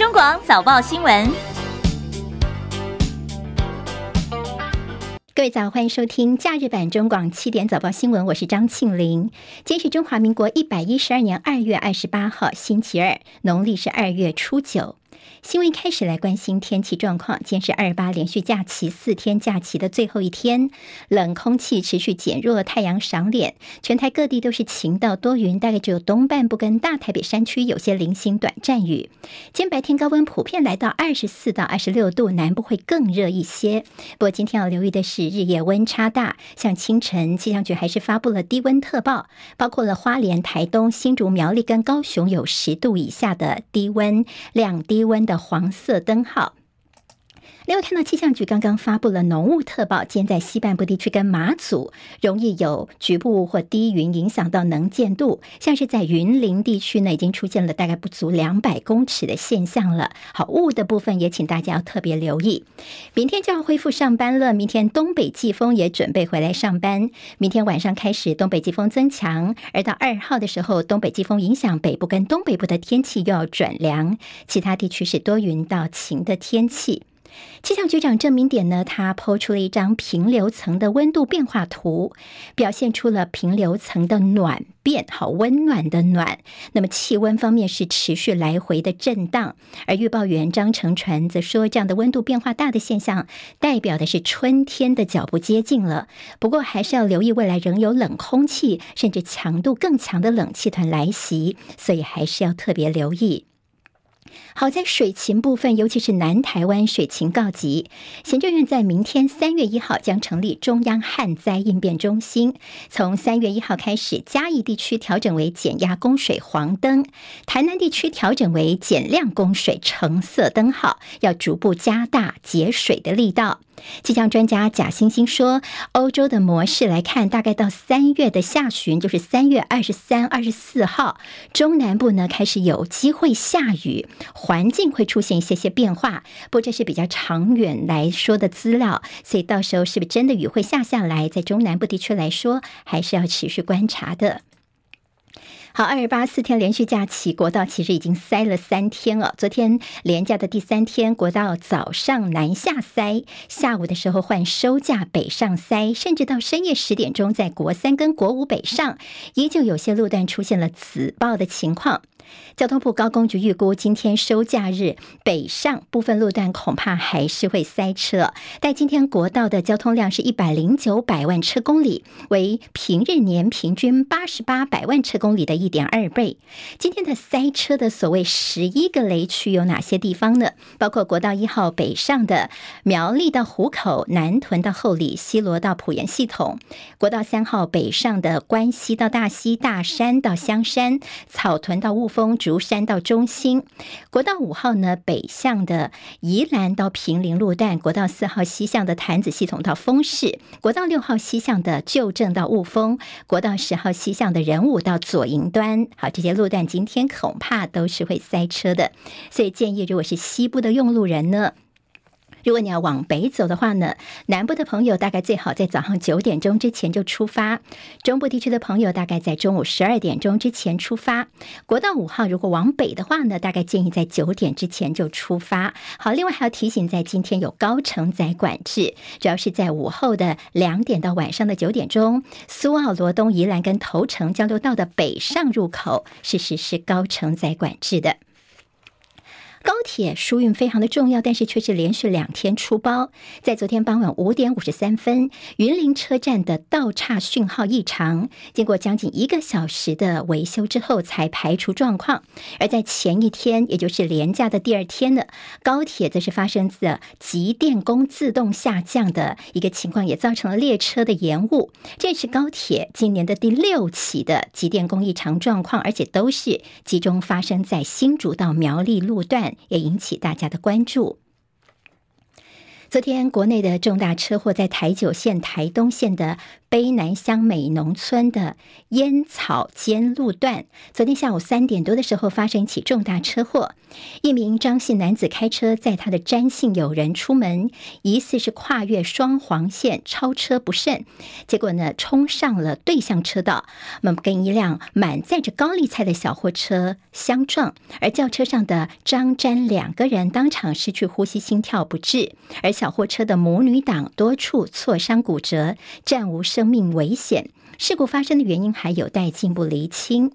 中广早报新闻。各位早，欢迎收听假日版中广七点早报新闻，我是张庆玲。今天是中华民国一百一十二年二月二十八号，星期二，农历是二月初九。新闻开始来关心天气状况。今天是二八连续假期四天假期的最后一天，冷空气持续减弱，太阳赏脸，全台各地都是晴到多云，大概只有东半部跟大台北山区有些零星短暂雨。今天白天高温普遍来到二十四到二十六度，南部会更热一些。不过今天要留意的是日夜温差大，像清晨气象局还是发布了低温特报，包括了花莲、台东、新竹、苗栗跟高雄有十度以下的低温，量低温的黄色灯号。另外，看到气象局刚刚发布了浓雾特报，今天在西半部地区跟马祖容易有局部或低云影响到能见度，像是在云林地区呢，已经出现了大概不足两百公尺的现象了。好，雾的部分也请大家要特别留意。明天就要恢复上班了，明天东北季风也准备回来上班。明天晚上开始，东北季风增强，而到二号的时候，东北季风影响北部跟东北部的天气又要转凉，其他地区是多云到晴的天气。气象局长郑明典呢，他抛出了一张平流层的温度变化图，表现出了平流层的暖变，好温暖的暖。那么气温方面是持续来回的震荡，而预报员张成传则说，这样的温度变化大的现象，代表的是春天的脚步接近了。不过还是要留意，未来仍有冷空气，甚至强度更强的冷气团来袭，所以还是要特别留意。好在水情部分，尤其是南台湾水情告急。行政院在明天三月一号将成立中央旱灾应变中心，从三月一号开始，嘉义地区调整为减压供水黄灯，台南地区调整为减量供水橙色灯号，要逐步加大节水的力道。气象专家贾欣欣说，欧洲的模式来看，大概到三月的下旬，就是三月二十三、二十四号，中南部呢开始有机会下雨，环境会出现一些些变化。不过这是比较长远来说的资料，所以到时候是不是真的雨会下下来，在中南部地区来说，还是要持续观察的。好，二十八四天连续假期，国道其实已经塞了三天了。昨天连假的第三天，国道早上南下塞，下午的时候换收假北上塞，甚至到深夜十点钟，在国三跟国五北上，依旧有些路段出现了紫爆的情况。交通部高工局预估，今天收假日北上部分路段恐怕还是会塞车。但今天国道的交通量是一百零九百万车公里，为平日年平均八十八百万车公里的一点二倍。今天的塞车的所谓十一个雷区有哪些地方呢？包括国道一号北上的苗栗到湖口、南屯到后里、西罗到埔盐系统；国道三号北上的关西到大溪、大山到香山、草屯到雾峰。竹山到中心，国道五号呢，北向的宜兰到平陵路段；国道四号西向的潭子系统到丰市；国道六号西向的旧正到雾峰；国道十号西向的人武到左营端。好，这些路段今天恐怕都是会塞车的，所以建议如果是西部的用路人呢，如果你要往北走的话呢，南部的朋友大概最好在早上九点钟之前就出发；中部地区的朋友大概在中午十二点钟之前出发。国道五号如果往北的话呢，大概建议在九点之前就出发。好，另外还要提醒，在今天有高承载管制，主要是在午后的两点到晚上的九点钟，苏澳、罗东、宜兰跟头城交流道的北上入口是实施高承载管制的。高铁疏运非常的重要，但是却是连续两天出包。在昨天傍晚五点五十三分，云林车站的道岔讯号异常，经过将近一个小时的维修之后才排除状况。而在前一天，也就是连假的第二天呢，高铁则是发生的集电工自动下降的一个情况，也造成了列车的延误。这是高铁今年的第六起的集电工异常状况，而且都是集中发生在新竹到苗栗路段。也引起大家的关注。昨天国内的重大车祸，在台九线、台东线的卑南乡美农村的烟草间路段，昨天下午三点多的时候发生一起重大车祸。一名张姓男子开车载他的詹姓友人出门，疑似是跨越双黄线超车不慎，结果呢冲上了对向车道，那么跟一辆满载着高丽菜的小货车相撞，而轿车上的张詹两个人当场失去呼吸、心跳不治，而小货车的母女档多处挫伤骨折，暂无生生命危险。事故发生的原因还有待进一步厘清。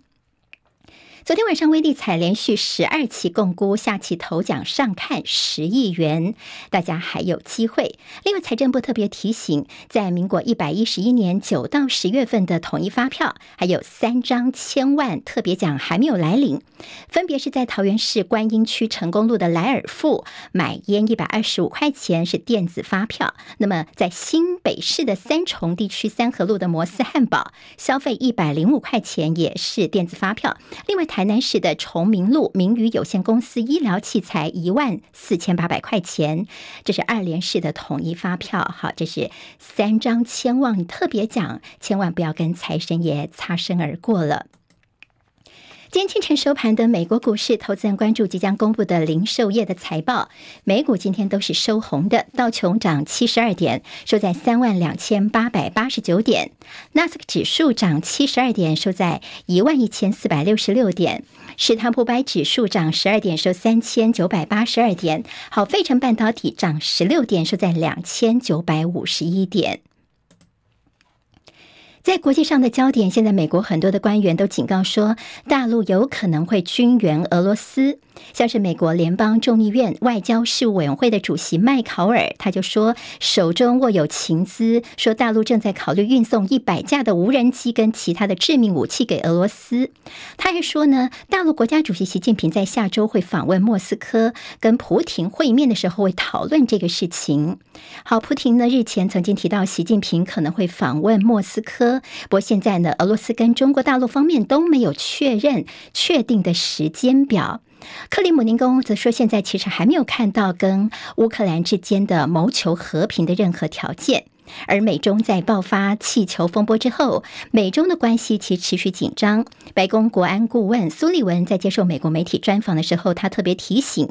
昨天晚上，威力彩连续十二期共估，下期头奖上看十亿元，大家还有机会。另外，财政部特别提醒，在民国一百一十一年九到十月份的统一发票，还有三张千万特别奖还没有来领，分别是在桃园市观音区成功路的莱尔富买烟一百二十五块钱是电子发票，那么在新北市的三重地区三和路的摩斯汉堡消费一百零五块钱也是电子发票，另外。台南市的崇明路明宇有限公司医疗器材一万四千八百块钱，这是二连市的统一发票。好，这是三张千万特别奖，千万不要跟财神爷擦身而过了。今天清晨收盘的美国股市，投资人关注即将公布的零售业的财报。美股今天都是收红的，道琼涨七十二点，收在三万两千八百八十九点；纳斯克指数涨七十二点，收在一万一千四百六十六点；史坦普白指数涨十二点，收三千九百八十二点；好，费城半导体涨十六点，收在两千九百五十一点。在国际上的焦点，现在美国很多的官员都警告说，大陆有可能会军援俄罗斯。像是美国联邦众议院外交事务委员会的主席麦考尔，他就说手中握有情资，说大陆正在考虑运送一百架的无人机跟其他的致命武器给俄罗斯。他还说呢，大陆国家主席习近平在下周会访问莫斯科，跟普廷会面的时候会讨论这个事情。好，普廷呢日前曾经提到习近平可能会访问莫斯科，不过现在呢，俄罗斯跟中国大陆方面都没有确认确定的时间表。克里姆林宫则说，现在其实还没有看到跟乌克兰之间的谋求和平的任何条件。而美中在爆发气球风波之后，美中的关系其持续紧张。白宫国安顾问苏利文在接受美国媒体专访的时候，他特别提醒，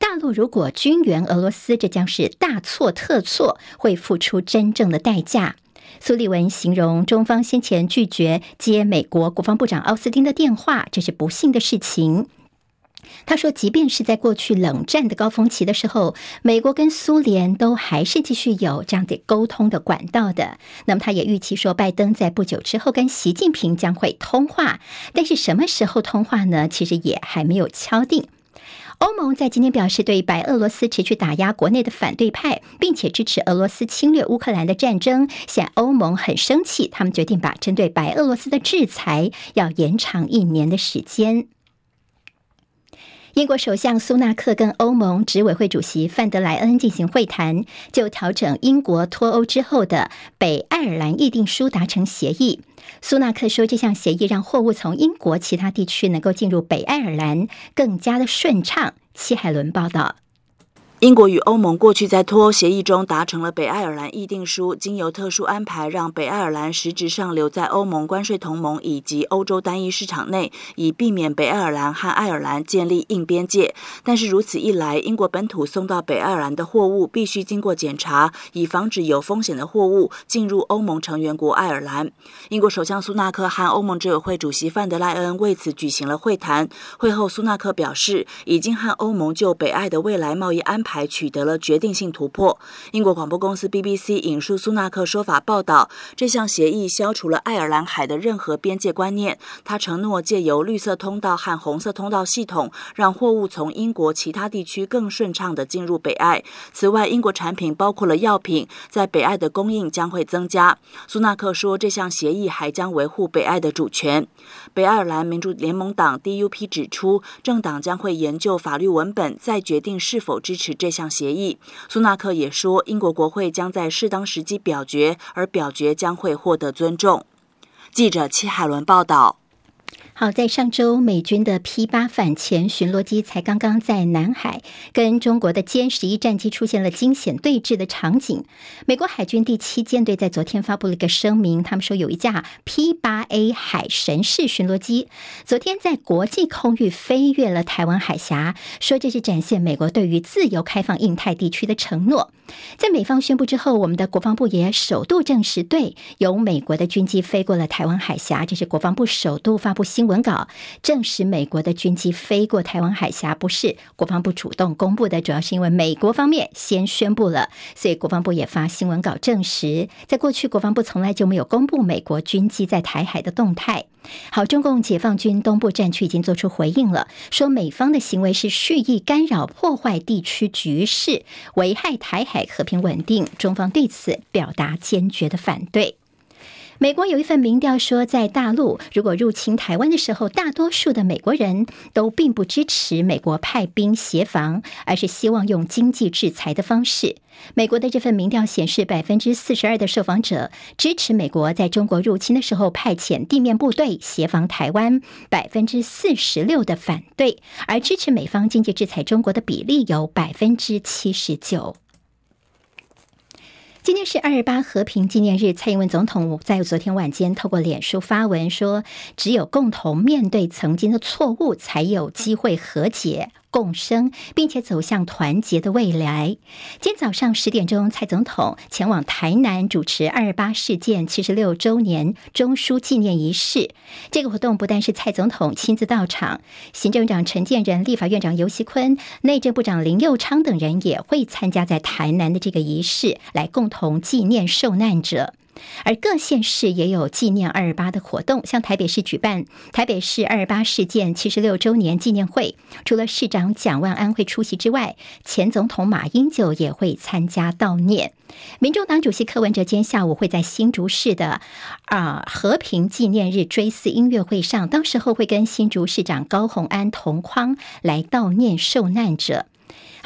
大陆如果军援俄罗斯，这将是大错特错，会付出真正的代价。苏利文形容中方先前拒绝接美国国防部长奥斯汀的电话，这是不幸的事情。他说，即便是在过去冷战的高峰期的时候，美国跟苏联都还是继续有这样的沟通的管道的。那么，他也预期说，拜登在不久之后跟习近平将会通话，但是什么时候通话呢？其实也还没有敲定。欧盟在今天表示，对白俄罗斯持续打压国内的反对派，并且支持俄罗斯侵略乌克兰的战争，现欧盟很生气，他们决定把针对白俄罗斯的制裁要延长一年的时间。英国首相苏纳克跟欧盟执委会主席范德莱恩进行会谈，就调整英国脱欧之后的北爱尔兰议定书达成协议。苏纳克说，这项协议让货物从英国其他地区能够进入北爱尔兰更加的顺畅。戚海伦报道。英国与欧盟过去在脱欧协议中达成了北爱尔兰议定书，经由特殊安排，让北爱尔兰实质上留在欧盟关税同盟以及欧洲单一市场内，以避免北爱尔兰和爱尔兰建立硬边界。但是如此一来，英国本土送到北爱尔兰的货物必须经过检查，以防止有风险的货物进入欧盟成员国爱尔兰。英国首相苏纳克和欧盟执委会主席范德赖恩为此举行了会谈。会后，苏纳克表示，已经和欧盟就北爱的未来贸易安排取得了决定性突破。英国广播公司 BBC 引述苏纳克说法报道，这项协议消除了爱尔兰海的任何边界观念。他承诺借由绿色通道和红色通道系统，让货物从英国其他地区更顺畅地进入北爱。此外，英国产品包括了药品，在北爱的供应将会增加。苏纳克说，这项协议还将维护北爱的主权。北爱尔兰民主联盟党 DUP 指出，政党将会研究法律文本，再决定是否支持这项协议。苏纳克也说，英国国会将在适当时机表决，而表决将会获得尊重。记者戚海伦报道。好，在上周，美军的 P 八反潜巡逻机才刚刚在南海跟中国的歼十一战机出现了惊险对峙的场景。美国海军第七舰队在昨天发布了一个声明，他们说有一架 P 八 A 海神式巡逻机昨天在国际空域飞越了台湾海峡，说这是展现美国对于自由开放印太地区的承诺。在美方宣布之后，我们的国防部也首度证实，对，有美国的军机飞过了台湾海峡，这是国防部首度发布新闻稿证实美国的军机飞过台湾海峡，不是国防部主动公布的，主要是因为美国方面先宣布了，所以国防部也发新闻稿证实。在过去，国防部从来就没有公布美国军机在台海的动态。好，中共解放军东部战区已经做出回应了，说美方的行为是蓄意干扰、破坏地区局势，危害台海和平稳定，中方对此表达坚决的反对。美国有一份民调说，在大陆如果入侵台湾的时候，大多数的美国人都并不支持美国派兵协防，而是希望用经济制裁的方式。美国的这份民调显示，百分之四十二的受访者支持美国在中国入侵的时候派遣地面部队协防台湾，百分之四十六的反对，而支持美方经济制裁中国的比例有百分之七十九。今天是二二八和平纪念日，蔡英文总统在昨天晚间透过脸书发文说：“只有共同面对曾经的错误，才有机会和解。”共生，并且走向团结的未来。今天早上十点钟，蔡总统前往台南主持二八事件七十六周年中枢纪念仪式。这个活动不但是蔡总统亲自到场，行政长陈建仁、立法院长游锡坤、内政部长林佑昌等人也会参加在台南的这个仪式，来共同纪念受难者。而各县市也有纪念二二八的活动，像台北市举办台北市二二八事件七十六周年纪念会，除了市长蒋万安会出席之外，前总统马英九也会参加悼念。民众党主席柯文哲今天下午会在新竹市的啊和平纪念日追思音乐会上，当时候会跟新竹市长高虹安同框来悼念受难者。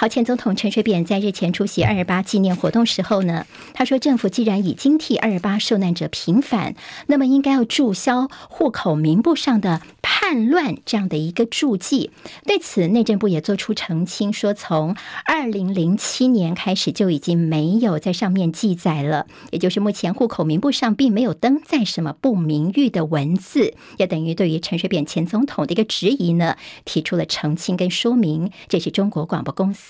好，前总统陈水扁在日前出席二二八纪念活动时候呢，他说：“政府既然已经替二二八受难者平反，那么应该要注销户口名簿上的叛乱这样的一个注记。”对此，内政部也做出澄清，说从二零零七年开始就已经没有在上面记载了，也就是目前户口名簿上并没有登载什么不名誉的文字，也等于对于陈水扁前总统的一个质疑呢，提出了澄清跟说明。这是中国广播公司。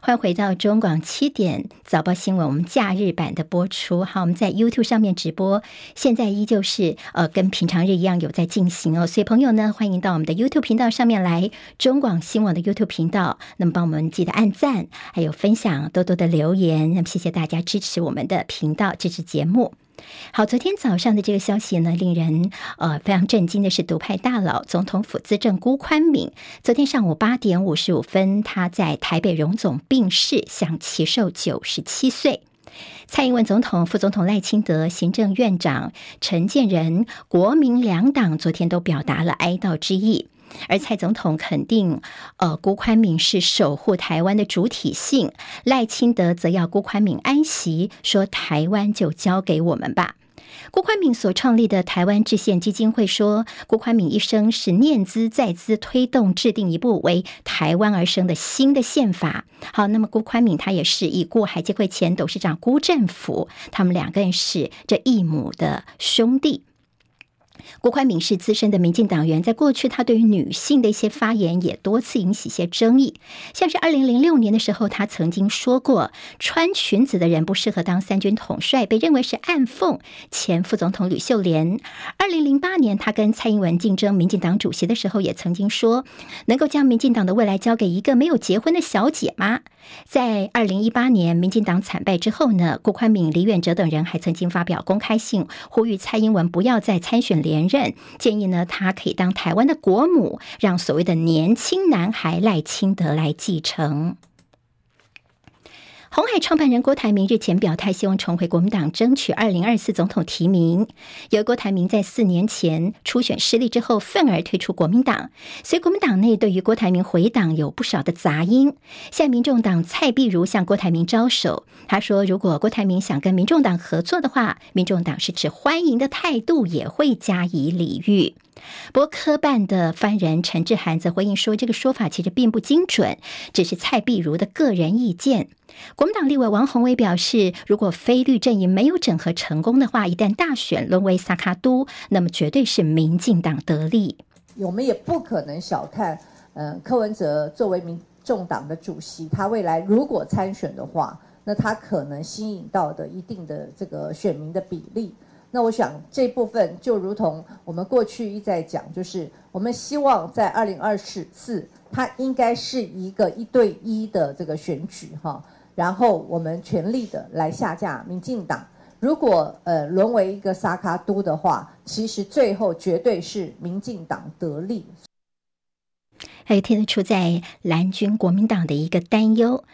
欢迎回到中广七点早报新闻，我们假日版的播出。好，我们在 YouTube 上面直播，现在依旧是呃跟平常日一样有在进行哦。所以朋友呢，欢迎到我们的 YouTube 频道上面来，中广新闻的 YouTube 频道，那么帮我们记得按赞，还有分享，多多的留言。那么谢谢大家支持我们的频道，支持节目。好，昨天早上的这个消息呢，令人呃非常震惊的是，独派大佬总统府资政辜宽敏，昨天上午八点五十五分，他在台北荣总病逝，享耆寿九十七岁。蔡英文总统、副总统赖清德、行政院长陈建仁、国民两党昨天都表达了哀悼之意。而蔡总统肯定，呃，辜宽敏是守护台湾的主体性；赖清德则要辜宽敏安息，说台湾就交给我们吧。辜宽敏所创立的台湾制宪基金会说，辜宽敏一生是念兹在兹，推动制定一部为台湾而生的新的宪法。好，那么辜宽敏他也是已故海基会前董事长辜振甫，他们两个人是这异母的兄弟。郭宽敏是资深的民进党员，在过去他对于女性的一些发言也多次引起一些争议，像是二零零六年的时候，他曾经说过穿裙子的人不适合当三军统帅，被认为是暗讽前副总统吕秀莲。二零零八年，他跟蔡英文竞争民进党主席的时候，也曾经说能够将民进党的未来交给一个没有结婚的小姐吗？在二零一八年民进党惨败之后呢，郭宽敏、李远哲等人还曾经发表公开信，呼吁蔡英文不要再参选连任，建议呢他可以当台湾的国母，让所谓的年轻男孩赖清德来继承。红海创办人郭台铭日前表态，希望重回国民党，争取二零二四总统提名。由郭台铭在四年前初选失利之后，愤而退出国民党，所以国民党内对于郭台铭回党有不少的杂音。现在民众党蔡壁如向郭台铭招手，他说：“如果郭台铭想跟民众党合作的话，民众党是持欢迎的态度，也会加以礼遇。”不过科办的发言人陈志涵则回应说，这个说法其实并不精准，只是蔡壁如的个人意见。国民党立委王宏威表示，如果非绿阵营没有整合成功的话，一旦大选沦为萨卡都，那么绝对是民进党得利。我们也不可能小看，嗯、柯文哲作为民众党的主席，他未来如果参选的话，那他可能吸引到的一定的这个选民的比例。那我想这部分就如同我们过去一再讲，就是我们希望在二零二四四，它应该是一个一对一的这个选举哈，然后我们全力的来下架民进党。如果呃沦为一个萨卡都的话，其实最后绝对是民进党得利。还有听得出在蓝军国民党的一个担忧。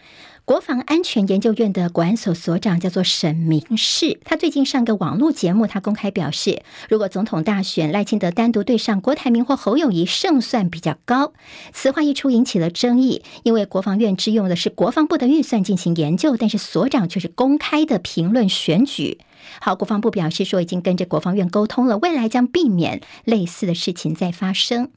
国防安全研究院的国安所所长叫做沈明士，他最近上个网络节目，他公开表示，如果总统大选赖清德单独对上郭台铭或侯友谊，胜算比较高。此话一出，引起了争议，因为国防院支用的是国防部的预算进行研究，但是所长却是公开的评论选举。好，国防部表示说，已经跟着国防院沟通了，未来将避免类似的事情再发生。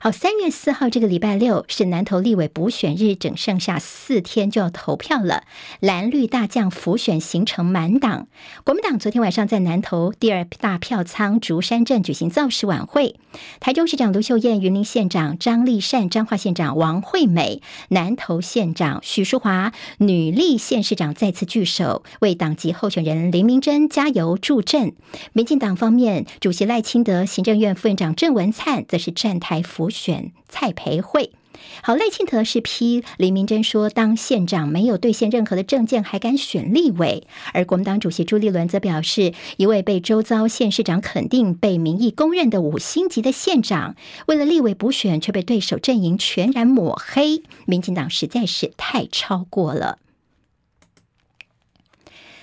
好，三月四号这个礼拜六是南投立委补选日，整剩下四天就要投票了。蓝绿大将浮选行程满档。国民党昨天晚上在南投第二大票仓竹山镇举行造势晚会，台中市长卢秀燕、云林县长张丽善、彰化县长王惠美、南投县长许淑华、女力县市长再次聚首，为党籍候选人林明珍加油助阵。民进党方面，主席赖清德、行政院副院长郑文灿则是站台服辅。选蔡培慧，好，赖清德是批林明珍说，当县长没有兑现任何的政见，还敢选立委。而国民党主席朱立伦则表示，一位被周遭县市长肯定、被民意公认的五星级的县长，为了立委补选，却被对手阵营全然抹黑，民进党实在是太超过了。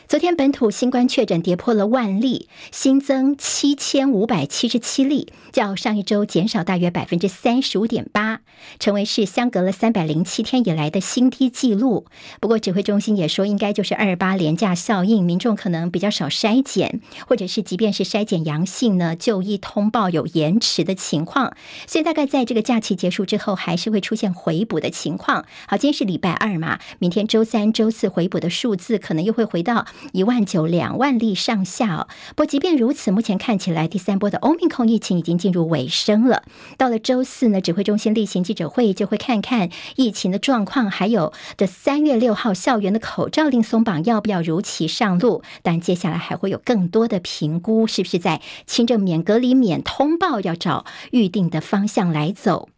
昨天本土新冠确诊跌破了万例，新增七千五百七十七例，较上一周减少大约百分之三十五点八，成为是相隔了三百零七天以来的新低纪录。不过指挥中心也说，应该就是二八连假效应，民众可能比较少筛检，或者是即便是筛检阳性呢，就医通报有延迟的情况，所以大概在这个假期结束之后，还是会出现回补的情况。好，今天是礼拜二嘛，明天周三、周四回补的数字可能又会回到。一万九两万例上下哦，不过即便如此，目前看起来第三波的欧米孔疫情已经进入尾声了。到了周四呢，指挥中心例行记者会就会看看疫情的状况，还有这三月六号校园的口罩令松绑要不要如期上路。但接下来还会有更多的评估，是不是在轻症免隔离、免通报，要找预定的方向来走。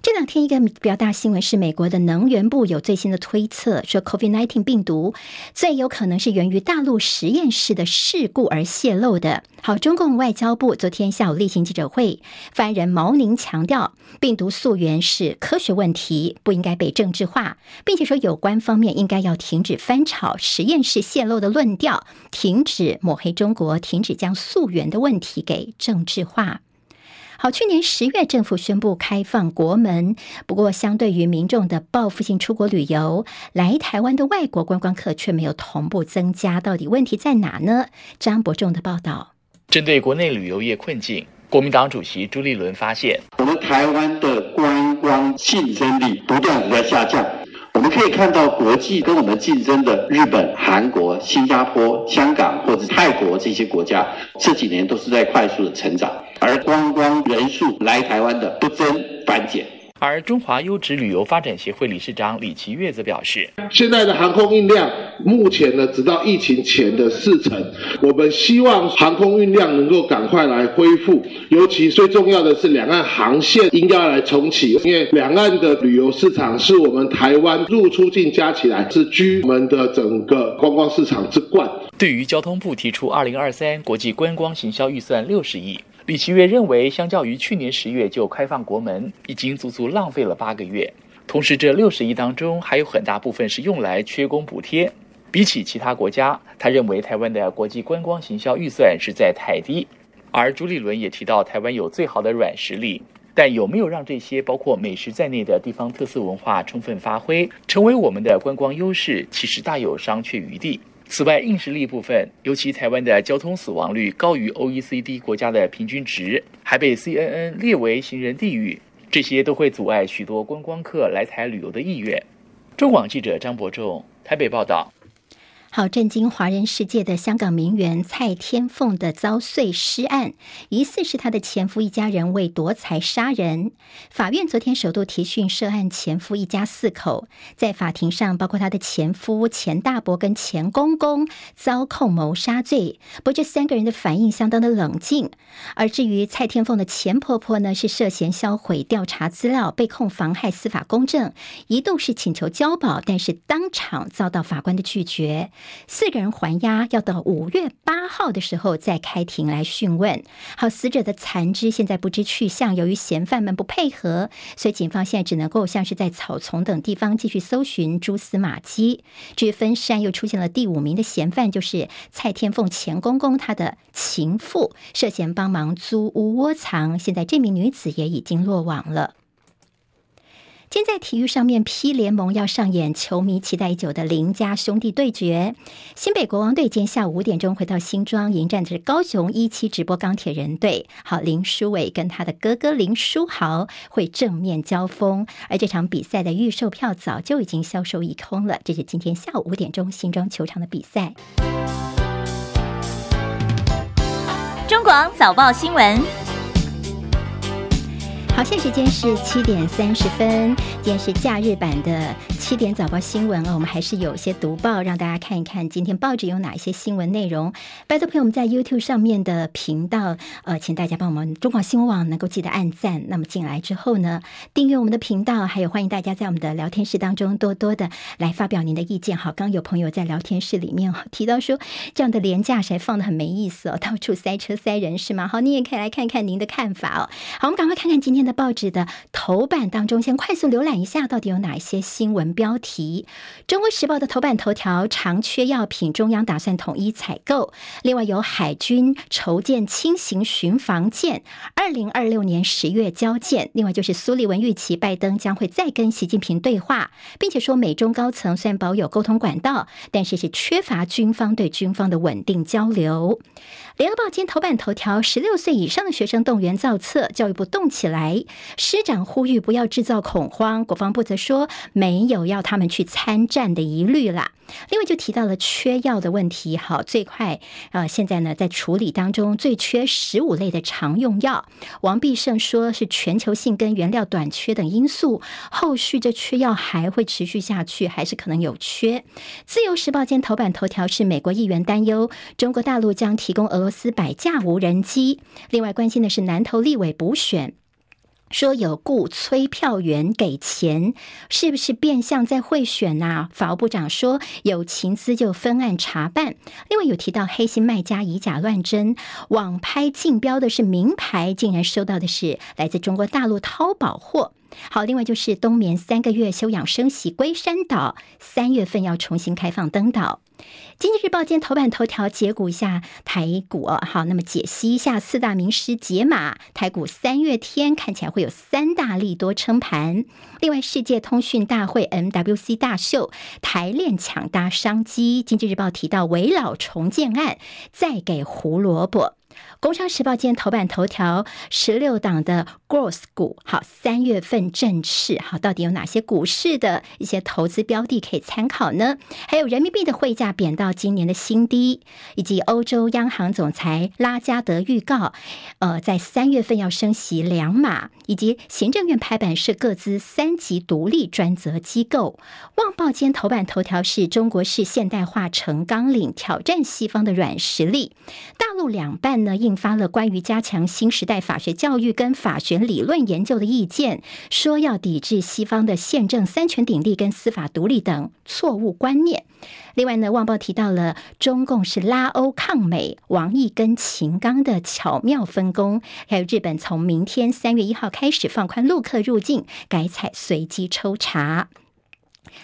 这两天一个比较大新闻是，美国的能源部有最新的推测，说 COVID-19 病毒最有可能是源于大陆实验室的事故而泄露的。好，中共外交部昨天下午例行记者会，发言人毛宁强调，病毒溯源是科学问题，不应该被政治化，并且说有关方面应该要停止翻炒实验室泄露的论调，停止抹黑中国，停止将溯源的问题给政治化。好，去年十月政府宣布开放国门，不过相对于民众的报复性出国旅游，来台湾的外国观光客却没有同步增加，到底问题在哪呢？张伯仲的报道。针对国内旅游业困境，国民党主席朱立伦发现，我们台湾的观光竞争力不断的在下降。我们可以看到，国际跟我们竞争的日本、韩国、新加坡、香港或者泰国这些国家，这几年都是在快速的成长，而观光人数来台湾的不增反减。而中华优质旅游发展协会理事长李奇岳则表示，现在的航空运量目前呢，只到疫情前的四成。我们希望航空运量能够赶快来恢复，尤其最重要的是两岸航线应该来重启，因为两岸的旅游市场是我们台湾入出境加起来是居我们的整个观光市场之冠。对于交通部提出二零二三国际观光行销预算六十亿。李奇岳认为，相较于去年十月就开放国门，已经足足浪费了八个月。同时，这六十亿当中还有很大部分是用来缺工补贴。比起其他国家，他认为台湾的国际观光行销预算实在太低。而朱立伦也提到，台湾有最好的软实力，但有没有让这些包括美食在内的地方特色文化充分发挥，成为我们的观光优势，其实大有商榷余地。此外，硬实力部分，尤其台湾的交通死亡率高于 OECD 国家的平均值，还被 CNN 列为行人地狱，这些都会阻碍许多观光客来台旅游的意愿。中广记者张博仲台北报道。好，震惊华人世界的香港名媛蔡天凤的遭碎尸案，疑似是她的前夫一家人为夺财杀人。法院昨天首度提讯涉案前夫一家四口，在法庭上，包括她的前夫、前大伯跟前公公遭控谋杀罪。不过，这三个人的反应相当的冷静。而至于蔡天凤的前婆婆呢，是涉嫌销毁调查资料，被控妨害司法公正，一度是请求交保，但是当场遭到法官的拒绝。四个人还押，要到五月八号的时候再开庭来讯问。好，死者的残肢现在不知去向。由于嫌犯们不配合，所以警方现在只能够像是在草丛等地方继续搜寻蛛丝马迹。至于分尸案又出现了第五名的嫌犯，就是蔡天凤前公公他的情妇，涉嫌帮忙租屋窝藏。现在这名女子也已经落网了。今天在体育上面，P 联盟要上演球迷期待已久的林家兄弟对决。新北国王队今天下午五点钟回到新庄迎战的是高雄一期直播钢铁人队。好，林书伟跟他的哥哥林书豪会正面交锋，而这场比赛的预售票早就已经销售一空了。这是今天下午五点钟新庄球场的比赛。中广早报新闻。好，现在时间是七点三十分，今天是假日版的七点早报新闻哦。我们还是有些读报，让大家看一看今天报纸有哪一些新闻内容。拜托朋友们在 YouTube 上面的频道，呃，请大家帮我们中广新闻网能够记得按赞。那么进来之后呢，订阅我们的频道，还有欢迎大家在我们的聊天室当中多多的来发表您的意见。好，刚有朋友在聊天室里面提到说，这样的连假谁放的很没意思哦，到处塞车塞人是吗？好，你也可以来看看您的看法哦。好，我们赶快看看今天的的。报纸的头版当中，先快速浏览一下，到底有哪一些新闻标题？中国时报的头版头条：长缺药品，中央打算统一采购。另外有海军筹建轻型巡防舰，二零二六年十月交舰。另外就是苏利文预期拜登将会再跟习近平对话，并且说美中高层虽然保有沟通管道，但是是缺乏军方对军方的稳定交流。联合报今头版头条：十六岁以上的学生动员造册，教育部动起来。师长呼吁不要制造恐慌，国防部则说没有要他们去参战的疑虑啦。另外就提到了缺药的问题，好，最快呃，现在呢在处理当中最缺十五类的常用药。王必胜说是全球性跟原料短缺等因素，后续这缺药还会持续下去，还是可能有缺。自由时报今天头版头条是美国议员担忧中国大陆将提供俄罗斯百架无人机，另外关心的是南投立委补选。说有雇催票员给钱，是不是变相在贿选呐？法务部长说有情资就分案查办。另外有提到黑心卖家以假乱真，网拍竞标的是名牌，竟然收到的是来自中国大陆淘宝货。好，另外就是冬眠三个月休养生息龟山岛，三月份要重新开放登岛。经济日报今天头版头条解股一下台股，好，那么解析一下四大名师解码台股三月天看起来会有三大利多撑盘。另外，世界通讯大会 MWC 大秀，台链抢搭商机。经济日报提到围老重建案，再给胡萝卜。工商时报今天头版头条：十六档的 Growth 股，好，三月份正式，好，到底有哪些股市的一些投资标的可以参考呢？还有人民币的汇价贬到今年的新低，以及欧洲央行总裁拉加德预告，呃，在三月份要升息两码，以及行政院拍板设个资三级独立专责机构。旺报今天头版头条是中国式现代化成纲领，挑战西方的软实力。大陆两办呢，印发了关于加强新时代法学教育跟法学理论研究的意见，说要抵制西方的宪政三权鼎立跟司法独立等错误观念。另外呢，《旺报》提到了中共是拉欧抗美，王毅跟秦刚的巧妙分工，还有日本从明天三月一号开始放宽陆客入境，改采随机抽查。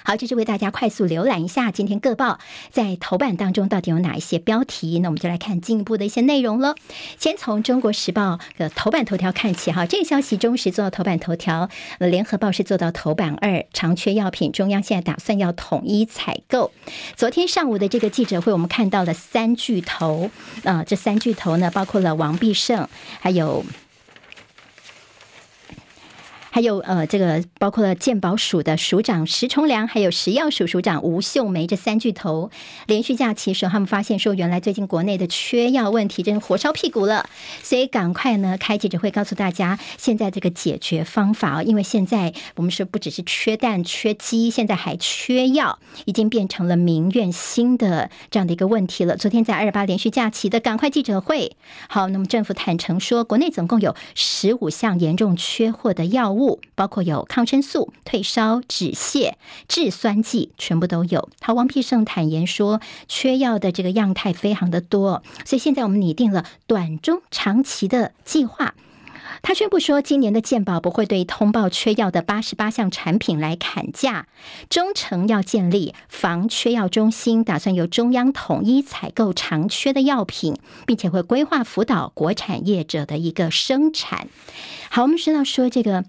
好，这是为大家快速浏览一下今天各报在头版当中到底有哪一些标题。那我们就来看进一步的一些内容了。先从《中国时报》的头版头条看起，哈，这个消息中时做到头版头条，呃，《联合报》是做到头版二，长缺药品，中央现在打算要统一采购。昨天上午的这个记者会，我们看到了三巨头，啊、呃，这三巨头呢，包括了王必胜，还有。还有呃，这个包括了健保署的署长石崇良，还有食药署署长吴秀梅这三巨头，连续假期时候，他们发现说，原来最近国内的缺药问题真火烧屁股了，所以赶快呢开记者会告诉大家，现在这个解决方法啊，因为现在我们说不只是缺蛋、缺鸡，现在还缺药，已经变成了民怨新的这样的一个问题了。昨天在二十八连续假期的赶快记者会，好，那么政府坦承说，国内总共有十五项严重缺货的药物。包括有抗生素、退烧、止泻、制酸剂，全部都有。他王必胜坦言说，缺药的这个样态非常的多，所以现在我们拟定了短中长期的计划。他宣布说，今年的健保不会对通报缺药的八十八项产品来砍价，中成药建立防缺药中心，打算由中央统一采购长缺的药品，并且会规划辅导国产业者的一个生产。好，我们知道说这个。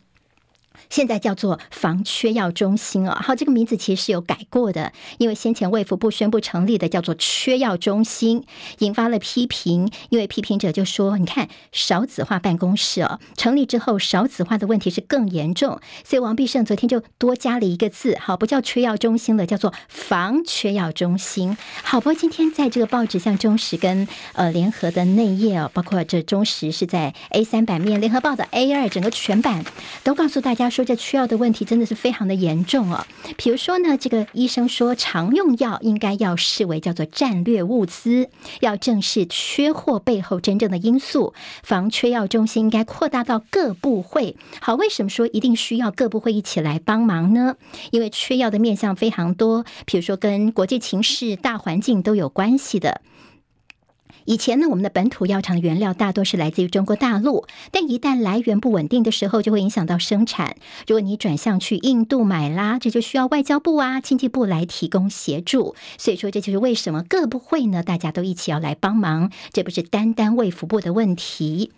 现在叫做防缺药中心啊，好，这个名字其实是有改过的，因为先前卫福部宣布成立的叫做缺药中心，引发了批评，因为批评者就说，你看少子化办公室哦，成立之后少子化的问题是更严重，所以王必胜昨天就多加了一个字，好，不叫缺药中心了，叫做防缺药中心。好，不过今天在这个报纸像中时跟呃联合的内页哦，包括这中时是在 A 三版面，联合报的 A 二整个全版都告诉大家。说这缺药的问题真的是非常的严重哦。比如说呢，这个医生说，常用药应该要视为叫做战略物资，要正视缺货背后真正的因素。防缺药中心应该扩大到各部会。好，为什么说一定需要各部会一起来帮忙呢？因为缺药的面向非常多，比如说跟国际情势、大环境都有关系的。以前呢，我们的本土药厂的原料大多是来自于中国大陆，但一旦来源不稳定的时候，就会影响到生产。如果你转向去印度买啦，这就需要外交部啊、经济部来提供协助。所以说，这就是为什么各部会呢，大家都一起要来帮忙，这不是单单卫福部的问题。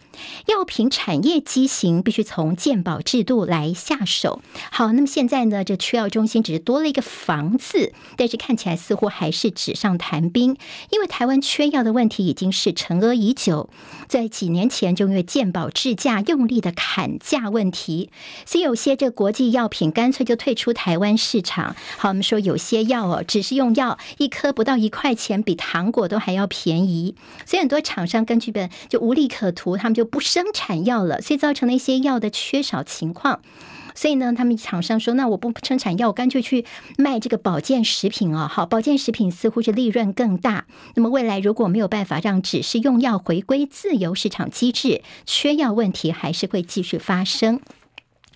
药品产业畸形，必须从健保制度来下手。好，那么现在呢，这缺药中心只是多了一个“房”字，但是看起来似乎还是纸上谈兵，因为台湾缺药的问题已经是沉沦已久，在几年前就因为健保制价用力的砍价问题，所以有些这国际药品干脆就退出台湾市场。好，我们说有些药哦，只是用药一颗不到一块钱，比糖果都还要便宜，所以很多厂商根据本就无利可图，他们就不生产药了，所以造成了一些药的缺少情况。所以呢，他们厂商说：“那我不生产药，我干脆去卖这个保健食品啊！好，保健食品似乎是利润更大。那么未来如果没有办法让只是用药回归自由市场机制，缺药问题还是会继续发生。”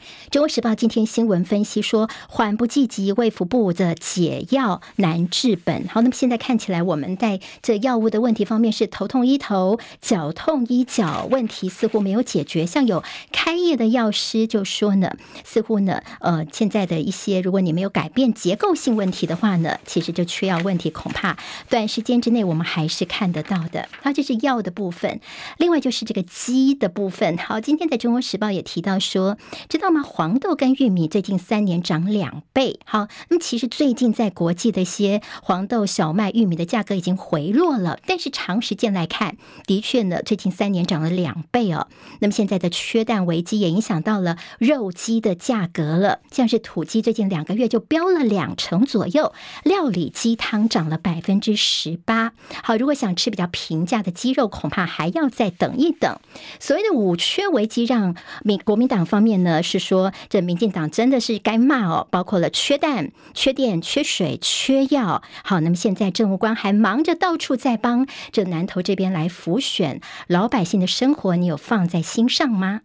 《中国时报》今天新闻分析说，缓不济急，卫福部的解药难治本。好，那么现在看起来，我们在这药物的问题方面是头痛医头，脚痛医脚，问题似乎没有解决。像有开业的药师就说呢，似乎呢，呃，现在的一些，如果你没有改变结构性问题的话呢，其实这缺药问题恐怕短时间之内我们还是看得到的。好，这是药的部分，另外就是这个鸡的部分。好，今天在《中国时报》也提到说，知道。吗黄豆跟玉米最近三年涨两倍，好，那么其实最近在国际的一些黄豆、小麦、玉米的价格已经回落了，但是长时间来看，的确呢，最近三年涨了两倍哦。那么现在的缺蛋危机也影响到了肉鸡的价格了，像是土鸡最近两个月就飙了两成左右，料理鸡汤涨了百分之十八。好，如果想吃比较平价的鸡肉，恐怕还要再等一等。所谓的五缺危机，让民国民党方面呢是。说这民进党真的是该骂哦，包括了缺蛋、缺电、缺水、缺药。好，那么现在政务官还忙着到处在帮这南投这边来浮选，老百姓的生活你有放在心上吗？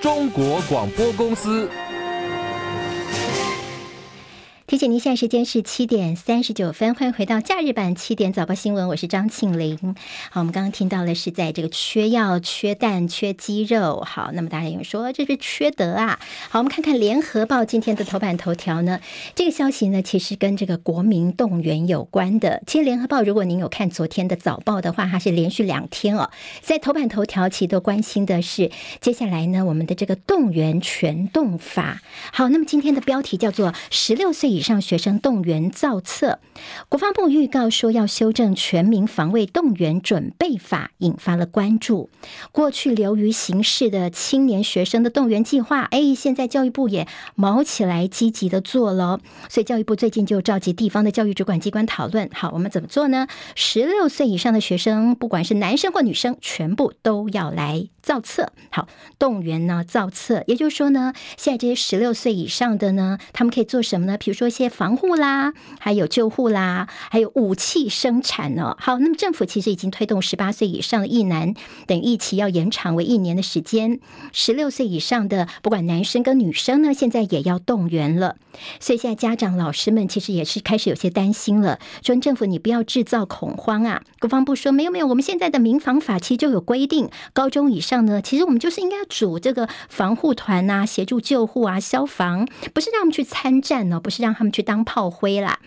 中国广播公司。提谢您，现在时间是七点三十九分，欢迎回到假日版七点早报新闻，我是张庆玲。好，我们刚刚听到的是在这个缺药、缺蛋、缺鸡肉。好，那么大家有说这是缺德啊？好，我们看看联合报今天的头版头条呢，这个消息呢，其实跟这个国民动员有关的。其实联合报，如果您有看昨天的早报的话，它是连续两天哦，在头版头条其实都关心的是接下来呢，我们的这个动员全动法。好，那么今天的标题叫做十六岁以上学生动员造册，国防部预告说要修正全民防卫动员准备法，引发了关注。过去流于形式的青年学生的动员计划，哎，现在教育部也卯起来积极的做了。所以教育部最近就召集地方的教育主管机关讨论，好，我们怎么做呢？十六岁以上的学生，不管是男生或女生，全部都要来造册。好，动员呢造册，也就是说呢，现在这些十六岁以上的呢，他们可以做什么呢？比如说一些防护啦，还有救护啦，还有武器生产呢。好，那么政府其实已经推动十八岁以上的役男等一期要延长为一年的时间。十六岁以上的，不管男生跟女生呢，现在也要动员了。所以现在家长老师们其实也是开始有些担心了，说政府你不要制造恐慌啊。国防部说没有没有，我们现在的民防法其实就有规定，高中以上呢，其实我们就是应该组这个防护团啊，协助救护啊，消防，不是让他们去参战呢、哦，不是让他们去当炮灰啦。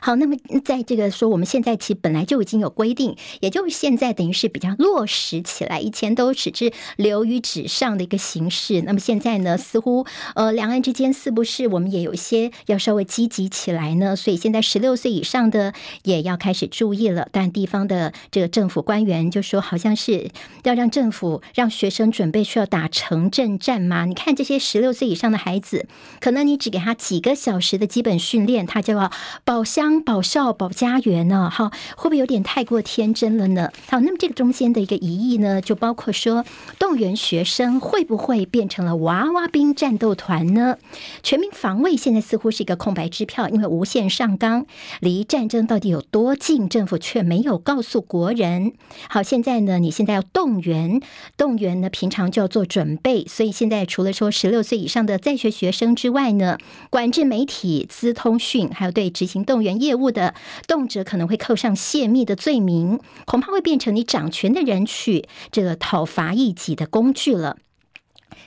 好，那么在这个说，我们现在其实本来就已经有规定，也就是现在等于是比较落实起来，以前都只是流于纸上的一个形式。那么现在呢，似乎呃两岸之间是不是我们也有一些要稍微积极起来呢？所以现在十六岁以上的也要开始注意了。但地方的这个政府官员就说，好像是要让政府让学生准备需要打城镇战吗？你看这些十六岁以上的孩子，可能你只给他几个小时的基本训练，他就要报。将保校保家园呢？哈，会不会有点太过天真了呢？好，那么这个中间的一个疑义呢，就包括说，动员学生会不会变成了娃娃兵战斗团呢？全民防卫现在似乎是一个空白支票，因为无限上纲，离战争到底有多近，政府却没有告诉国人。好，现在呢，你现在要动员，动员呢，平常就要做准备，所以现在除了说十六岁以上的在学学生之外呢，管制媒体、资通讯，还有对执行动原业务的动辄可能会扣上泄密的罪名，恐怕会变成你掌权的人去这个讨伐异己的工具了。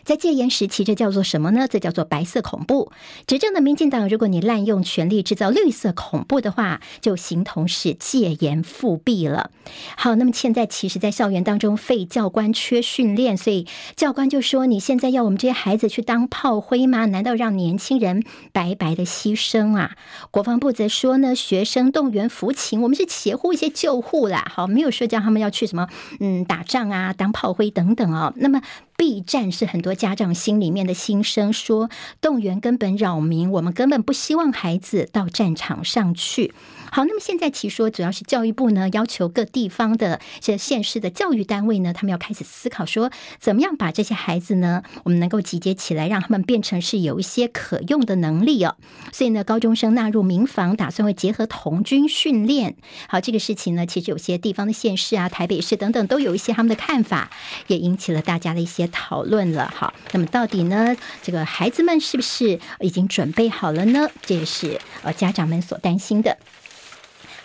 在戒严时期，这叫做什么呢？这叫做白色恐怖。执政的民进党，如果你滥用权力制造绿色恐怖的话，就形同是戒严复辟了。好，那么现在其实，在校园当中废教官缺训练，所以教官就说：“你现在要我们这些孩子去当炮灰吗？难道让年轻人白白的牺牲啊？”国防部则说呢：“学生动员服勤，我们是协护一些救护啦。好，没有说叫他们要去什么嗯打仗啊，当炮灰等等哦。那么。B 站是很多家长心里面的心声，说动员根本扰民，我们根本不希望孩子到战场上去。好，那么现在其说主要是教育部呢，要求各地方的这县市的教育单位呢，他们要开始思考说，怎么样把这些孩子呢，我们能够集结起来，让他们变成是有一些可用的能力哦。所以呢，高中生纳入民防，打算会结合童军训练。好，这个事情呢，其实有些地方的县市啊，台北市等等，都有一些他们的看法，也引起了大家的一些讨论了。好，那么到底呢，这个孩子们是不是已经准备好了呢？这也是呃家长们所担心的。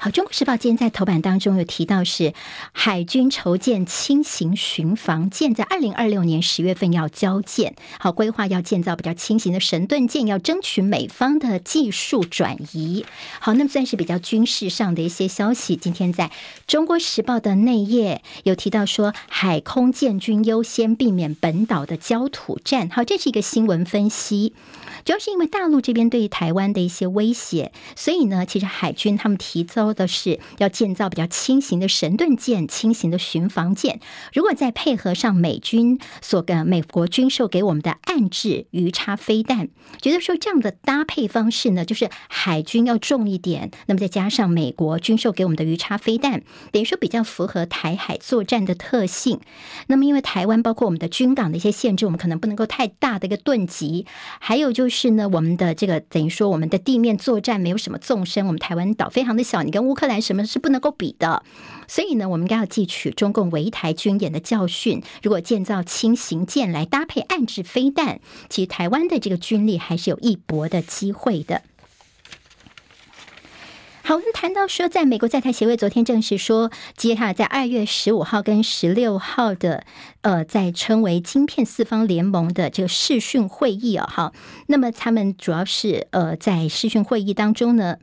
好，《中国时报》今天在头版当中有提到，是海军筹建轻型巡防舰，在二零二六年十月份要交舰。好，规划要建造比较轻型的神盾舰，要争取美方的技术转移。好，那么算是比较军事上的一些消息。今天在《中国时报》的内页有提到说，海空建军优先，避免本岛的焦土战。好，这是一个新闻分析。主要是因为大陆这边对于台湾的一些威胁，所以呢，其实海军他们提的是要建造比较轻型的神盾舰、轻型的巡防舰。如果再配合上美军所跟美国军售给我们的岸置鱼叉飞弹，觉得说这样的搭配方式呢，就是海军要重一点，那么再加上美国军售给我们的鱼叉飞弹，等于说比较符合台海作战的特性。那么因为台湾包括我们的军港的一些限制，我们可能不能够太大的一个盾级，还有就。是呢，我们的这个等于说，我们的地面作战没有什么纵深，我们台湾岛非常的小，你跟乌克兰什么是不能够比的。所以呢，我们应该要汲取中共围台军演的教训。如果建造轻型舰来搭配岸置飞弹，其实台湾的这个军力还是有一搏的机会的。好，我们谈到说，在美国在台协会昨天证实说，接下来在二月十五号跟十六号的，呃，在称为“晶片四方联盟”的这个视讯会议哦，好，那么他们主要是呃在视讯会议当中呢。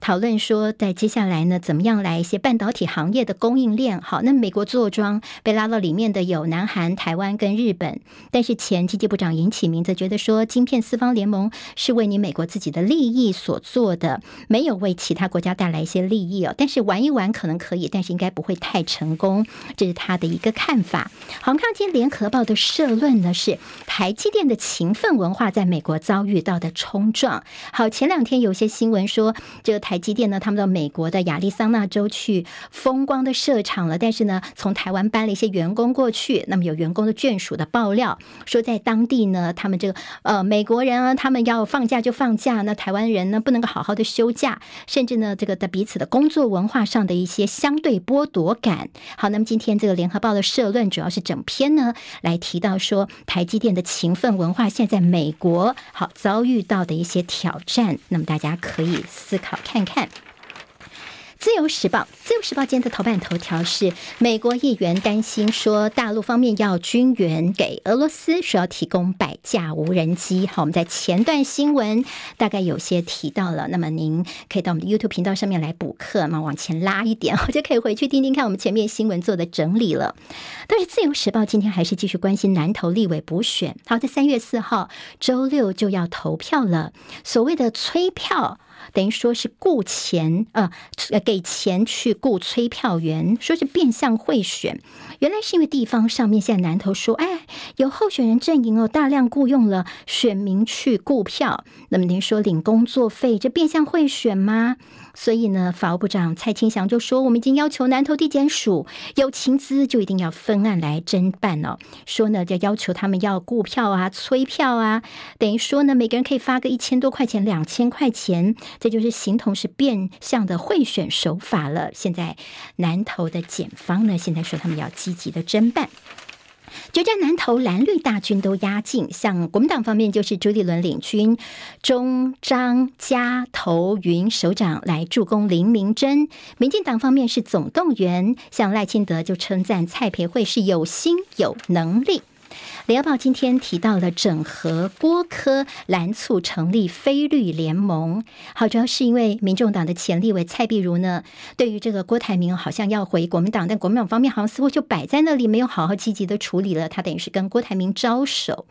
讨论说，在接下来呢，怎么样来一些半导体行业的供应链？好，那美国坐庄被拉到里面的有南韩、台湾跟日本。但是前经济部长尹启明则觉得说，晶片四方联盟是为你美国自己的利益所做的，没有为其他国家带来一些利益哦。但是玩一玩可能可以，但是应该不会太成功，这是他的一个看法。好，我们看今天联合报的社论呢，是台积电的勤奋文化在美国遭遇到的冲撞。好，前两天有些新闻说，这个台。台积电呢，他们到美国的亚利桑那州去风光的设厂了，但是呢，从台湾搬了一些员工过去。那么有员工的眷属的爆料说，在当地呢，他们这个呃美国人啊，他们要放假就放假，那台湾人呢不能够好好的休假，甚至呢这个的彼此的工作文化上的一些相对剥夺感。好，那么今天这个联合报的社论主要是整篇呢来提到说，台积电的勤奋文化现在美国好遭遇到的一些挑战，那么大家可以思考看。看，《自由时报》《自由时报》今天的头版头条是美国议员担心说，大陆方面要军援给俄罗斯，说要提供百架无人机。好，我们在前段新闻大概有些提到了，那么您可以到我们的 YouTube 频道上面来补课嘛，往前拉一点，我就可以回去听听看我们前面新闻做的整理了。但是《自由时报》今天还是继续关心南投立委补选。好，在三月四号周六就要投票了，所谓的催票。等于说是雇钱，呃，给钱去雇催票员，说是变相贿选。原来是因为地方上面现在南投说，哎，有候选人阵营哦，大量雇佣了选民去雇票，那么您说领工作费，这变相贿选吗？所以呢，法务部长蔡清祥就说，我们已经要求南投地检署有情资就一定要分案来侦办哦。说呢，就要求他们要雇票啊、催票啊，等于说呢，每个人可以发个一千多块钱、两千块钱，这就是形同是变相的贿选手法了。现在南投的检方呢，现在说他们要积极的侦办。决战南投，蓝绿大军都压境。像国民党方面，就是朱立伦领军，中张嘉投云首长来助攻林明珍；民进党方面是总动员，像赖清德就称赞蔡培慧是有心有能力。联合报今天提到了整合郭科蓝促成立非绿联盟，好，主要是因为民众党的前立委蔡碧如呢，对于这个郭台铭好像要回国民党，但国民党方面好像似乎就摆在那里，没有好好积极的处理了，他等于是跟郭台铭招手。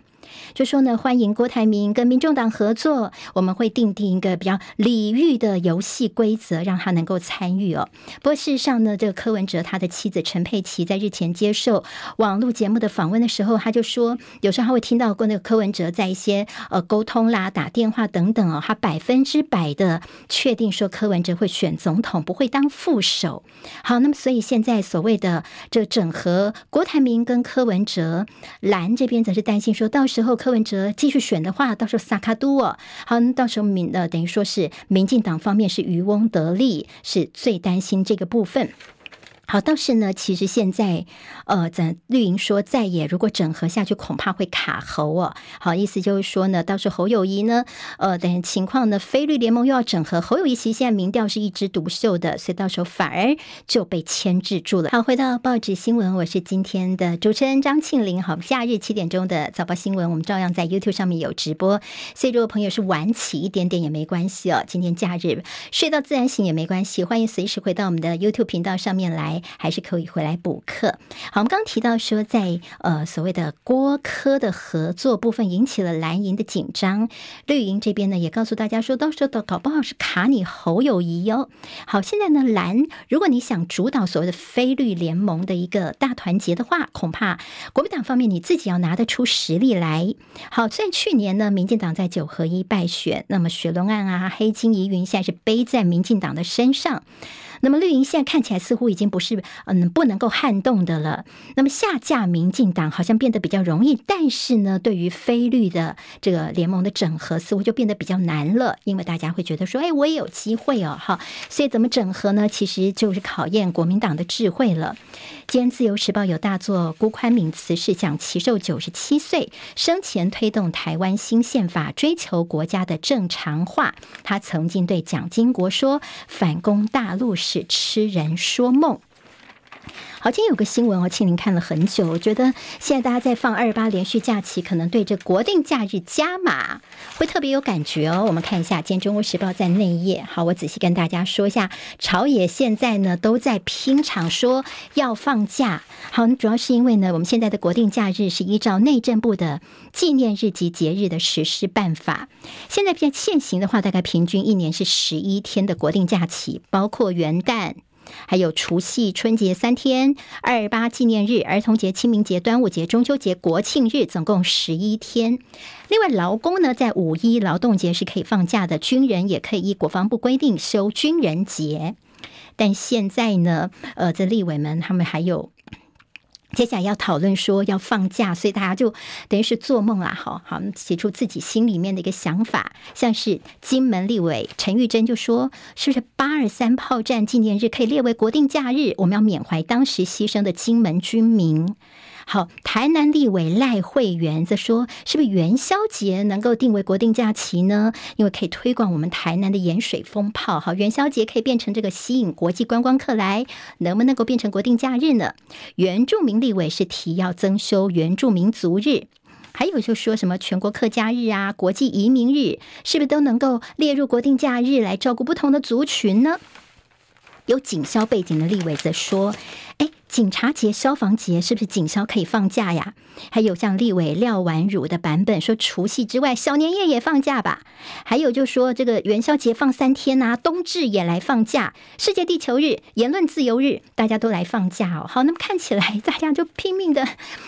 就说呢，欢迎郭台铭跟民众党合作，我们会订定一个比较礼遇的游戏规则，让他能够参与哦。不过事实上呢，这个柯文哲他的妻子陈佩琪在日前接受网络节目的访问的时候，他就说，有时候他会听到过那个柯文哲在一些呃沟通啦、打电话等等哦，他百分之百的确定说柯文哲会选总统，不会当副手。好，那么所以现在所谓的这整合郭台铭跟柯文哲，蓝这边则是担心说到时候。柯文哲继续选的话，到时候萨卡都哦，好，到时候民呃，等于说是民进党方面是渔翁得利，是最担心这个部分。好，倒是呢，其实现在，呃，咱绿营说在野如果整合下去，恐怕会卡侯哦。好，意思就是说呢，到时候侯友谊呢，呃，等情况呢，非绿联盟又要整合，侯友谊其实现在民调是一枝独秀的，所以到时候反而就被牵制住了。好，回到报纸新闻，我是今天的主持人张庆玲。好，假日七点钟的早报新闻，我们照样在 YouTube 上面有直播，所以如果朋友是晚起一点点也没关系哦。今天假日睡到自然醒也没关系，欢迎随时回到我们的 YouTube 频道上面来。还是可以回来补课。好，我们刚刚提到说在，呃所谓的郭科的合作部分引起了蓝营的紧张，绿营这边呢也告诉大家说，到时候搞不好是卡你侯友谊哟。好，现在呢蓝，如果你想主导所谓的非绿联盟的一个大团结的话，恐怕国民党方面你自己要拿得出实力来。好，在去年呢，民进党在九合一败选，那么雪龙案啊、黑金疑云，现在是背在民进党的身上。那么绿营现在看起来似乎已经不是嗯不能够撼动的了。那么下架民进党好像变得比较容易，但是呢，对于非绿的这个联盟的整合似乎就变得比较难了，因为大家会觉得说，哎，我也有机会哦，哈。所以怎么整合呢？其实就是考验国民党的智慧了。天《自由时报》有大作，辜宽敏辞世，享耆寿九十七岁，生前推动台湾新宪法，追求国家的正常化。他曾经对蒋经国说：“反攻大陆是痴人说梦。”好，今天有个新闻哦，庆玲看了很久，我觉得现在大家在放二八连续假期，可能对这国定假日加码会特别有感觉哦。我们看一下，今天《中国时报》在内页，好，我仔细跟大家说一下，朝野现在呢都在拼场说要放假。好，主要是因为呢，我们现在的国定假日是依照内政部的纪念日及节日的实施办法。现在现现行的话，大概平均一年是十一天的国定假期，包括元旦。还有除夕、春节三天，二八纪念日、儿童节、清明节、端午节、中秋节、国庆日，总共十一天。另外，劳工呢，在五一劳动节是可以放假的，军人也可以依国防部规定休军人节。但现在呢，呃，这立委们他们还有。接下来要讨论说要放假，所以大家就等于是做梦啦！好好写出自己心里面的一个想法，像是金门立委陈玉珍就说：“是不是八二三炮战纪念日可以列为国定假日？我们要缅怀当时牺牲的金门军民。”好，台南立委赖慧媛则说：“是不是元宵节能够定为国定假期呢？因为可以推广我们台南的盐水风炮。好，元宵节可以变成这个吸引国际观光客来，能不能够变成国定假日呢？”原住民立委是提要增修原住民族日，还有就说什么全国客家日啊、国际移民日，是不是都能够列入国定假日来照顾不同的族群呢？有警消背景的立委则说：“哎。”警察节、消防节是不是警消可以放假呀？还有像立委廖婉汝的版本说，除夕之外，小年夜也放假吧？还有就说这个元宵节放三天呐、啊，冬至也来放假，世界地球日、言论自由日，大家都来放假哦。好，那么看起来大家就拼命的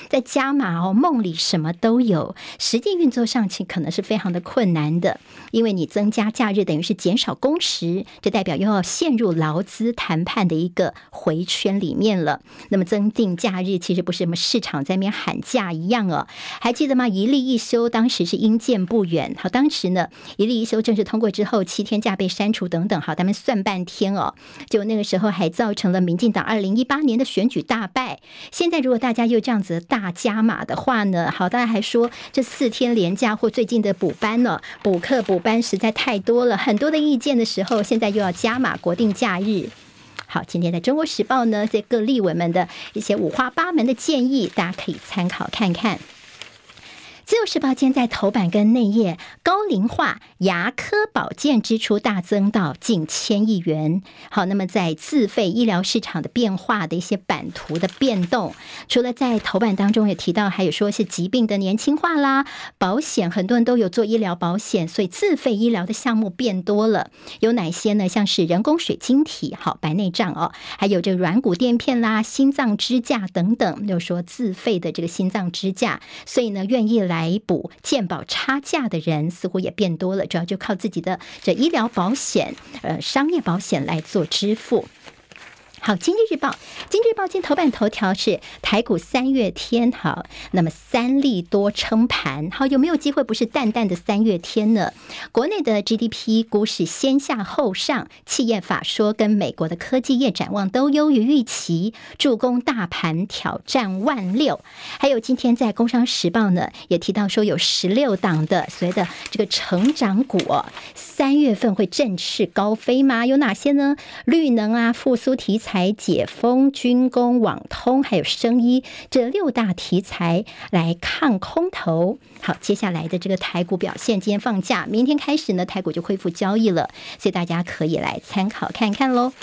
在加码哦，梦里什么都有，实际运作上去可能是非常的困难的，因为你增加假日等于是减少工时，这代表又要陷入劳资谈判的一个回圈里面了。那么增订假日其实不是什么市场在那边喊价一样哦，还记得吗？一例一休当时是因见不远，好，当时呢一例一休正式通过之后，七天假被删除等等，好，他们算半天哦，就那个时候还造成了民进党二零一八年的选举大败。现在如果大家又这样子大加码的话呢，好，大家还说这四天连假或最近的补班呢，补课补班实在太多了，很多的意见的时候，现在又要加码国定假日。好，今天在《中国时报》呢，这各立委们的一些五花八门的建议，大家可以参考看看。自由时报今天在头版跟内页，高龄化牙科保健支出大增到近千亿元。好，那么在自费医疗市场的变化的一些版图的变动，除了在头版当中也提到，还有说是疾病的年轻化啦，保险很多人都有做医疗保险，所以自费医疗的项目变多了。有哪些呢？像是人工水晶体、好白内障哦，还有这软骨垫片啦、心脏支架等等，就说自费的这个心脏支架，所以呢，愿意来。来补健保差价的人似乎也变多了，主要就靠自己的这医疗保险、呃商业保险来做支付。好，《经济日报》《经济日报》今头版头条是台股三月天，好，那么三利多撑盘，好，有没有机会不是淡淡的三月天呢？国内的 GDP 股市先下后上，企业法说跟美国的科技业展望都优于预期，助攻大盘挑战万六。还有今天在《工商时报》呢，也提到说有十六档的所谓的这个成长股，三月份会振翅高飞吗？有哪些呢？绿能啊，复苏题材。来解封、军工、网通，还有生医这六大题材来抗空头。好，接下来的这个台股表现，今天放假，明天开始呢，台股就恢复交易了，所以大家可以来参考看看喽。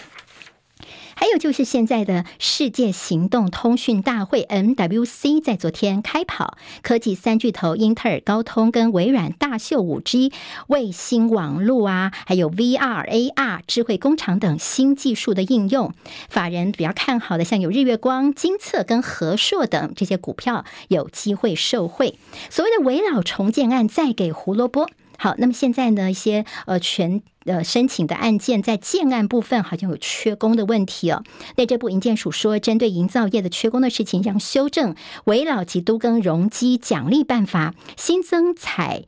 还有就是现在的世界行动通讯大会 MWC 在昨天开跑，科技三巨头英特尔、高通跟微软大秀五 G 卫星网络啊，还有 VR、AR 智慧工厂等新技术的应用。法人比较看好的，像有日月光、金策跟和硕等这些股票有机会受惠。所谓的危老重建案再给胡萝卜。好，那么现在呢，一些呃全呃申请的案件在建案部分好像有缺工的问题哦。那这部营建署说，针对营造业的缺工的事情，将修正围老及都更容积奖励办法，新增采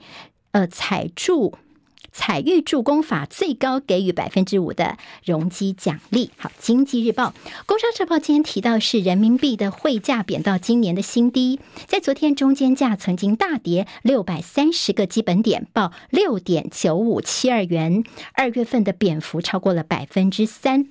呃采住。彩玉助攻法最高给予百分之五的容积奖励。好，经济日报、工商时报今天提到是人民币的汇价贬到今年的新低，在昨天中间价曾经大跌六百三十个基本点，报六点九五七二元，二月份的贬幅超过了百分之三。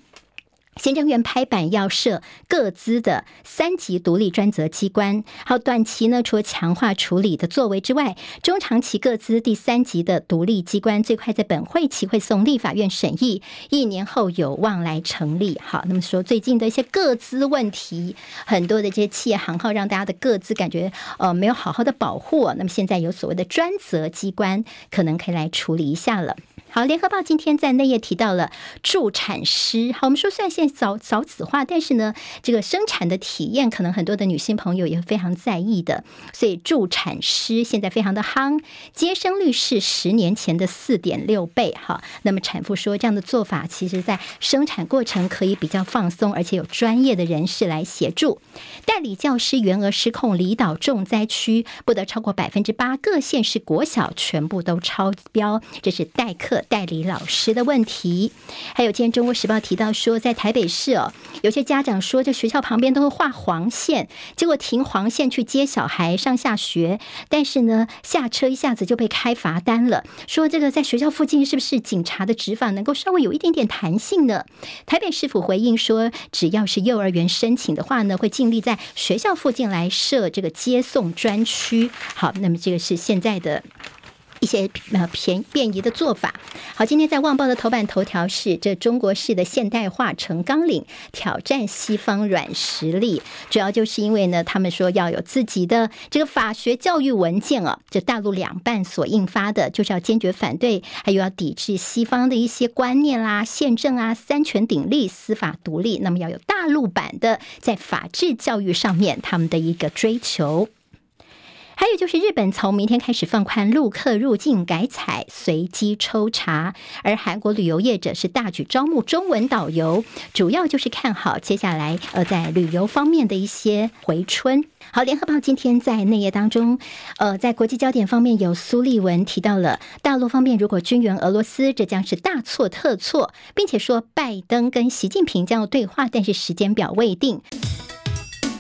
行政院拍板要设各资的三级独立专责机关，好，短期呢，除了强化处理的作为之外，中长期各资第三级的独立机关最快在本会期会送立法院审议，一年后有望来成立。好，那么说最近的一些个资问题，很多的这些企业行号让大家的个资感觉呃没有好好的保护，那么现在有所谓的专责机关，可能可以来处理一下了。好，联合报今天在内页提到了助产师。好，我们说虽然现在早早子化，但是呢，这个生产的体验可能很多的女性朋友也非常在意的。所以助产师现在非常的夯，接生率是十年前的四点六倍。哈，那么产妇说这样的做法，其实在生产过程可以比较放松，而且有专业的人士来协助。代理教师员额失控，离岛重灾区不得超过百分之八，各县市国小全部都超标，这是代课。代理老师的问题，还有今天《中国时报》提到说，在台北市哦，有些家长说，这学校旁边都会画黄线，结果停黄线去接小孩上下学，但是呢，下车一下子就被开罚单了。说这个在学校附近是不是警察的执法能够稍微有一点点弹性呢？台北市府回应说，只要是幼儿园申请的话呢，会尽力在学校附近来设这个接送专区。好，那么这个是现在的。一些呃便便宜的做法。好，今天在《旺报》的头版头条是这中国式的现代化成纲领，挑战西方软实力。主要就是因为呢，他们说要有自己的这个法学教育文件啊，这大陆两办所印发的，就是要坚决反对，还有要抵制西方的一些观念啦、宪政啊、三权鼎立、司法独立。那么要有大陆版的在法治教育上面他们的一个追求。还有就是，日本从明天开始放宽陆客入境改采随机抽查，而韩国旅游业者是大举招募中文导游，主要就是看好接下来呃在旅游方面的一些回春。好，联合报今天在内页当中，呃，在国际焦点方面有苏立文提到了大陆方面如果军援俄罗斯，这将是大错特错，并且说拜登跟习近平将要对话，但是时间表未定。